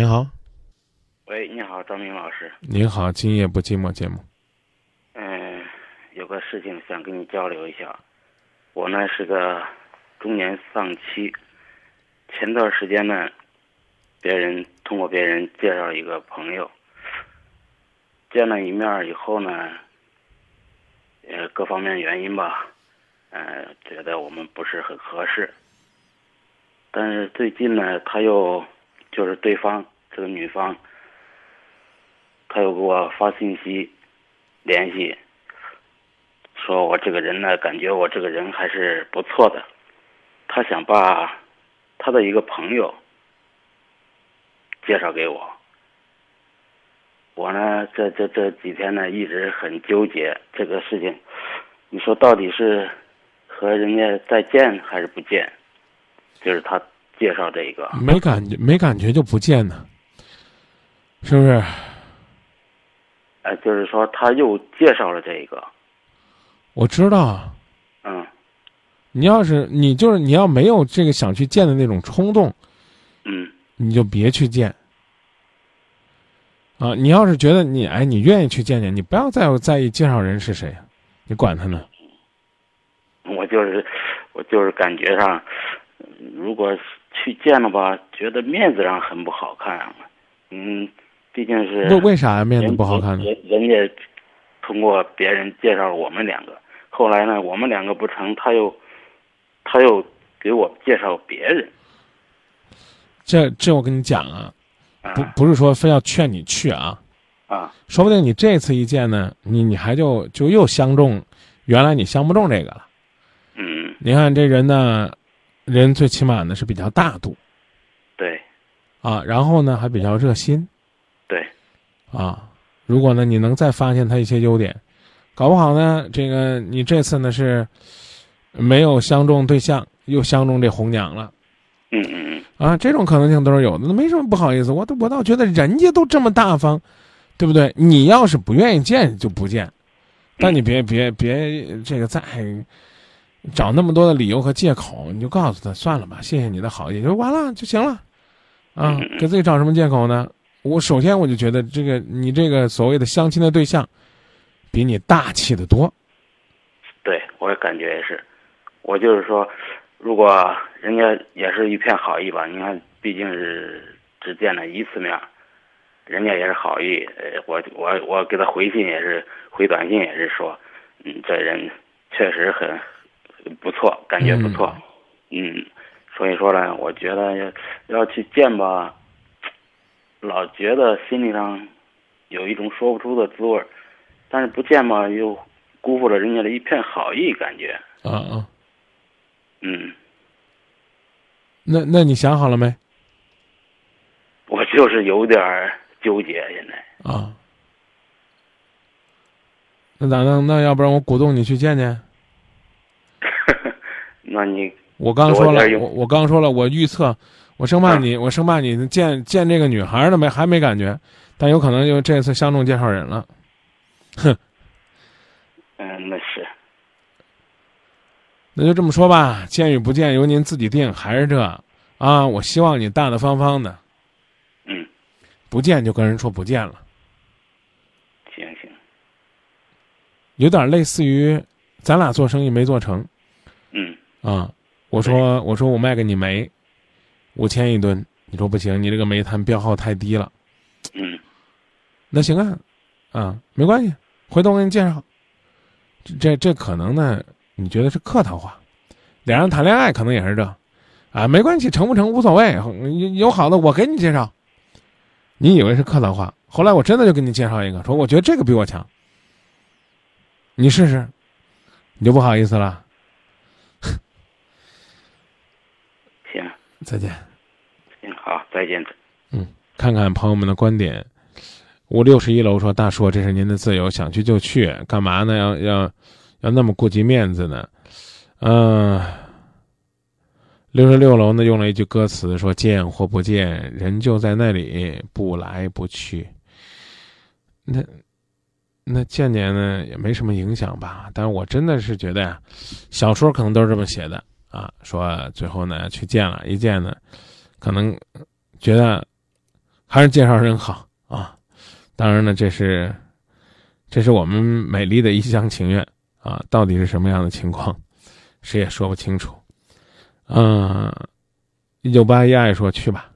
你好，喂，你好，张明老师。您好，今夜不寂寞节目。嗯，有个事情想跟你交流一下。我呢是个中年丧妻，前段时间呢，别人通过别人介绍一个朋友，见了一面以后呢，呃，各方面原因吧，呃，觉得我们不是很合适。但是最近呢，他又就是对方这个女方，他又给我发信息联系，说我这个人呢，感觉我这个人还是不错的。他想把他的一个朋友介绍给我。我呢，这这这几天呢，一直很纠结这个事情。你说到底是和人家再见还是不见？就是他介绍这一个，没感觉，没感觉就不见呢，是不是？哎，就是说他又介绍了这一个，我知道。嗯，你要是你就是你要没有这个想去见的那种冲动，嗯，你就别去见。啊，你要是觉得你哎，你愿意去见见，你不要再在意介绍人是谁，你管他呢。我就是我就是感觉上，如果去见了吧，觉得面子上很不好看啊。嗯，毕竟是为为啥呀？面子不好看呢？人人家通过别人介绍我们两个，后来呢，我们两个不成，他又他又给我介绍别人。这这我跟你讲啊，不不是说非要劝你去啊，啊，说不定你这次一见呢，你你还就就又相中，原来你相不中这个了。嗯，你看这人呢，人最起码呢是比较大度，对啊，然后呢还比较热心，对，啊，如果呢你能再发现他一些优点，搞不好呢这个你这次呢是没有相中对象，又相中这红娘了。嗯嗯嗯，啊，这种可能性都是有的，那没什么不好意思。我都我倒觉得人家都这么大方，对不对？你要是不愿意见就不见，但你别别别这个再找那么多的理由和借口，你就告诉他算了吧，谢谢你的好意，就完了就行了。啊，给自己找什么借口呢？我首先我就觉得这个你这个所谓的相亲的对象，比你大气的多。对我感觉也是，我就是说。如果人家也是一片好意吧，你看，毕竟是只见了一次面，人家也是好意。呃，我我我给他回信也是回短信也是说，嗯，这人确实很不错，感觉不错，嗯，所以说呢，我觉得要要去见吧，老觉得心里上有一种说不出的滋味但是不见嘛，又辜负了人家的一片好意，感觉。啊啊。嗯，那那你想好了没？我就是有点纠结，现在啊。那咋弄？那要不然我鼓动你去见见。那你我刚说了，我我刚说了，我预测，我生怕你，我生怕你见见这个女孩呢没还没感觉，但有可能就这次相中介绍人了。哼。嗯，那是。那就这么说吧，见与不见由您自己定，还是这啊？我希望你大大方方的。嗯，不见就跟人说不见了。行行。有点类似于咱俩做生意没做成。嗯。啊，我说我说我卖给你煤，五千一吨，你说不行，你这个煤炭标号太低了。嗯。那行啊，啊，没关系，回头我给你介绍。这这可能呢。你觉得是客套话，俩人谈恋爱可能也是这，啊，没关系，成不成无所谓，有好的我给你介绍。你以为是客套话，后来我真的就给你介绍一个，说我觉得这个比我强，你试试，你就不好意思了。行，再见。嗯，好，再见。嗯，看看朋友们的观点。五六十一楼说：“大叔，这是您的自由，想去就去，干嘛呢？要要。”要那么顾及面子呢？嗯，六十六楼呢用了一句歌词说：“见或不见，人就在那里，不来不去。”那那见见呢也没什么影响吧？但是我真的是觉得呀，小说可能都是这么写的啊，说最后呢去见了，一见呢，可能觉得还是介绍人好啊。当然呢，这是这是我们美丽的一厢情愿啊。到底是什么样的情况，谁也说不清楚。嗯，一九八一爱说去吧。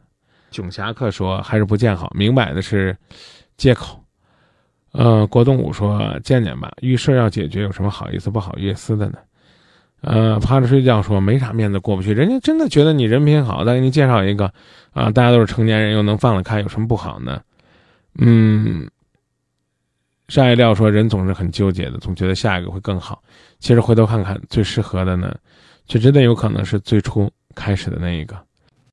囧侠客说还是不见好，明摆的是借口。呃，郭东武说见见吧，遇事要解决，有什么好意思不好意思的呢？呃，趴着睡觉说没啥面子过不去，人家真的觉得你人品好，再给你介绍一个啊，大家都是成年人，又能放得开，有什么不好呢？嗯，上一料说人总是很纠结的，总觉得下一个会更好，其实回头看看，最适合的呢，却真的有可能是最初开始的那一个。